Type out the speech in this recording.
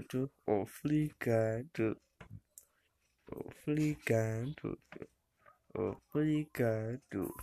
Obrigado, obrigado, obrigado, obrigado.